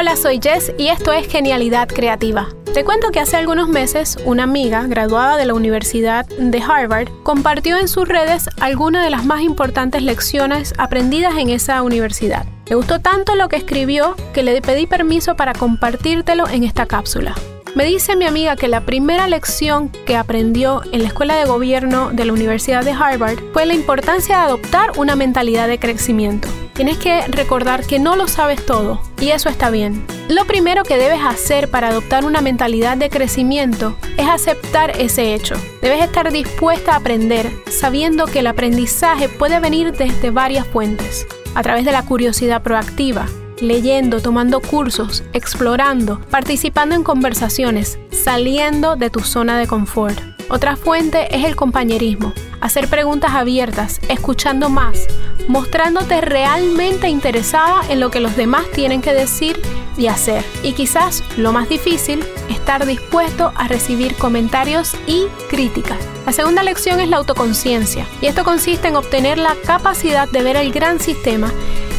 Hola, soy Jess y esto es Genialidad Creativa. Te cuento que hace algunos meses una amiga graduada de la Universidad de Harvard compartió en sus redes algunas de las más importantes lecciones aprendidas en esa universidad. Me gustó tanto lo que escribió que le pedí permiso para compartírtelo en esta cápsula. Me dice mi amiga que la primera lección que aprendió en la escuela de gobierno de la Universidad de Harvard fue la importancia de adoptar una mentalidad de crecimiento. Tienes que recordar que no lo sabes todo y eso está bien. Lo primero que debes hacer para adoptar una mentalidad de crecimiento es aceptar ese hecho. Debes estar dispuesta a aprender, sabiendo que el aprendizaje puede venir desde varias fuentes, a través de la curiosidad proactiva, leyendo, tomando cursos, explorando, participando en conversaciones, saliendo de tu zona de confort. Otra fuente es el compañerismo, hacer preguntas abiertas, escuchando más, mostrándote realmente interesada en lo que los demás tienen que decir y hacer. Y quizás lo más difícil, estar dispuesto a recibir comentarios y críticas. La segunda lección es la autoconciencia, y esto consiste en obtener la capacidad de ver el gran sistema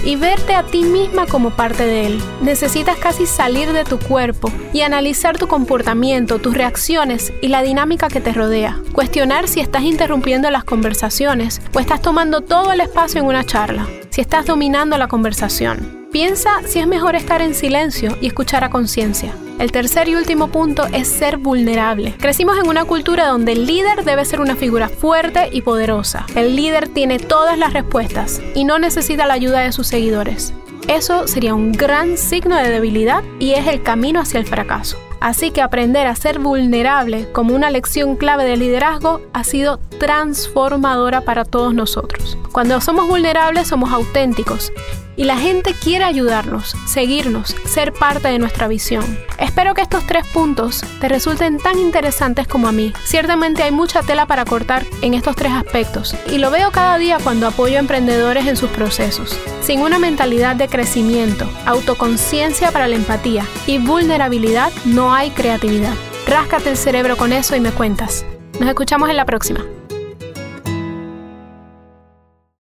y verte a ti misma como parte de él. Necesitas casi salir de tu cuerpo y analizar tu comportamiento, tus reacciones y la dinámica que te rodea. Cuestionar si estás interrumpiendo las conversaciones o estás tomando todo el espacio en una charla. Estás dominando la conversación. Piensa si es mejor estar en silencio y escuchar a conciencia. El tercer y último punto es ser vulnerable. Crecimos en una cultura donde el líder debe ser una figura fuerte y poderosa. El líder tiene todas las respuestas y no necesita la ayuda de sus seguidores. Eso sería un gran signo de debilidad y es el camino hacia el fracaso. Así que aprender a ser vulnerable como una lección clave de liderazgo ha sido transformadora para todos nosotros. Cuando somos vulnerables somos auténticos y la gente quiere ayudarnos, seguirnos, ser parte de nuestra visión. Espero que estos tres puntos te resulten tan interesantes como a mí. Ciertamente hay mucha tela para cortar en estos tres aspectos y lo veo cada día cuando apoyo a emprendedores en sus procesos. Sin una mentalidad de crecimiento, autoconciencia para la empatía y vulnerabilidad no hay creatividad. Ráscate el cerebro con eso y me cuentas. Nos escuchamos en la próxima.